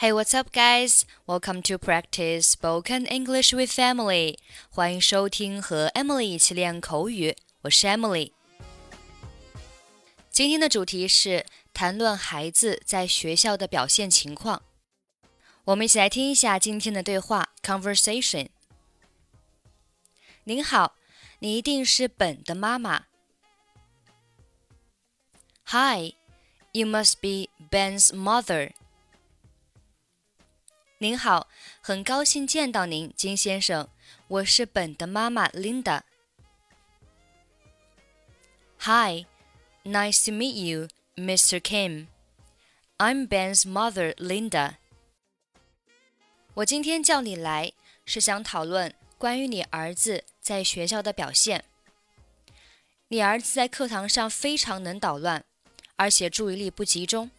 Hey, what's up, guys? Welcome to practice spoken English with Emily. 欢迎收听和 Emily 一起练口语。我是 Emily。今天的主题是谈论孩子在学校的表现情况。我们一起来听一下今天的对话 conversation。您好，你一定是本的妈妈。Hi, you must be Ben's mother. 您好，很高兴见到您，金先生。我是本的妈妈 Linda。Hi, nice to meet you, Mr. Kim. I'm Ben's mother, Linda. 我今天叫你来，是想讨论关于你儿子在学校的表现。你儿子在课堂上非常能捣乱，而且注意力不集中，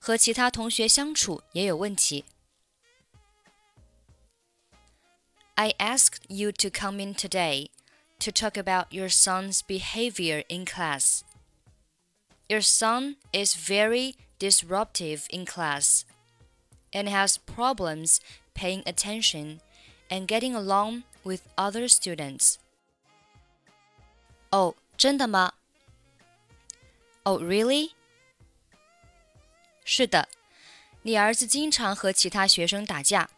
和其他同学相处也有问题。I asked you to come in today to talk about your son's behavior in class. Your son is very disruptive in class and has problems paying attention and getting along with other students. 哦，真的吗？哦、oh,，really？是的，你儿子经常和其他学生打架，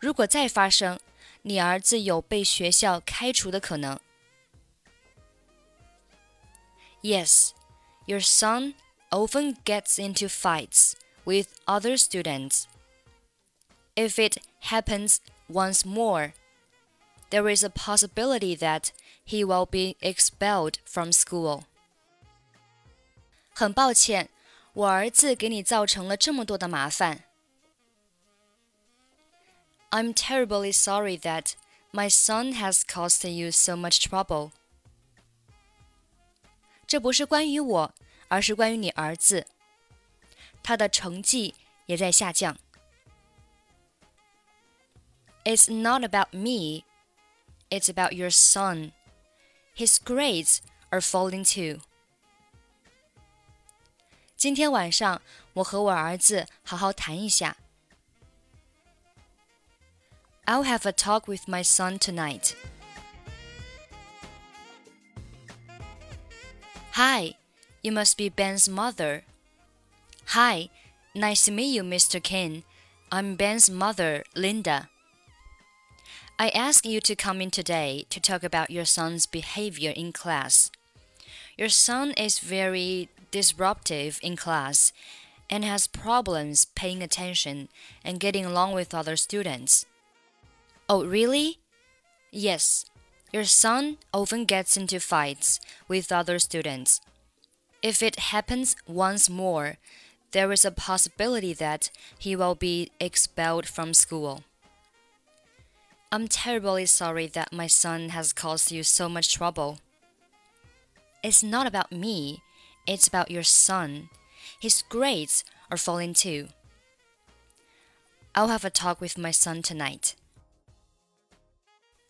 如果再发生， 你儿子有被学校开除的可能。Yes, your son often gets into fights with other students. If it happens once more, there is a possibility that he will be expelled from school. 很抱歉，我儿子给你造成了这么多的麻烦。 I'm terribly sorry that my son has caused you so much trouble. 这不是关于我，而是关于你儿子。他的成绩也在下降。It's not about me. It's about your son. His grades are falling too. 今天晚上我和我儿子好好谈一下。 I'll have a talk with my son tonight. Hi, you must be Ben's mother. Hi, nice to meet you, Mr. Kim. I'm Ben's mother, Linda. I asked you to come in today to talk about your son's behavior in class. Your son is very disruptive in class and has problems paying attention and getting along with other students. Oh, really? Yes. Your son often gets into fights with other students. If it happens once more, there is a possibility that he will be expelled from school. I'm terribly sorry that my son has caused you so much trouble. It's not about me, it's about your son. His grades are falling too. I'll have a talk with my son tonight.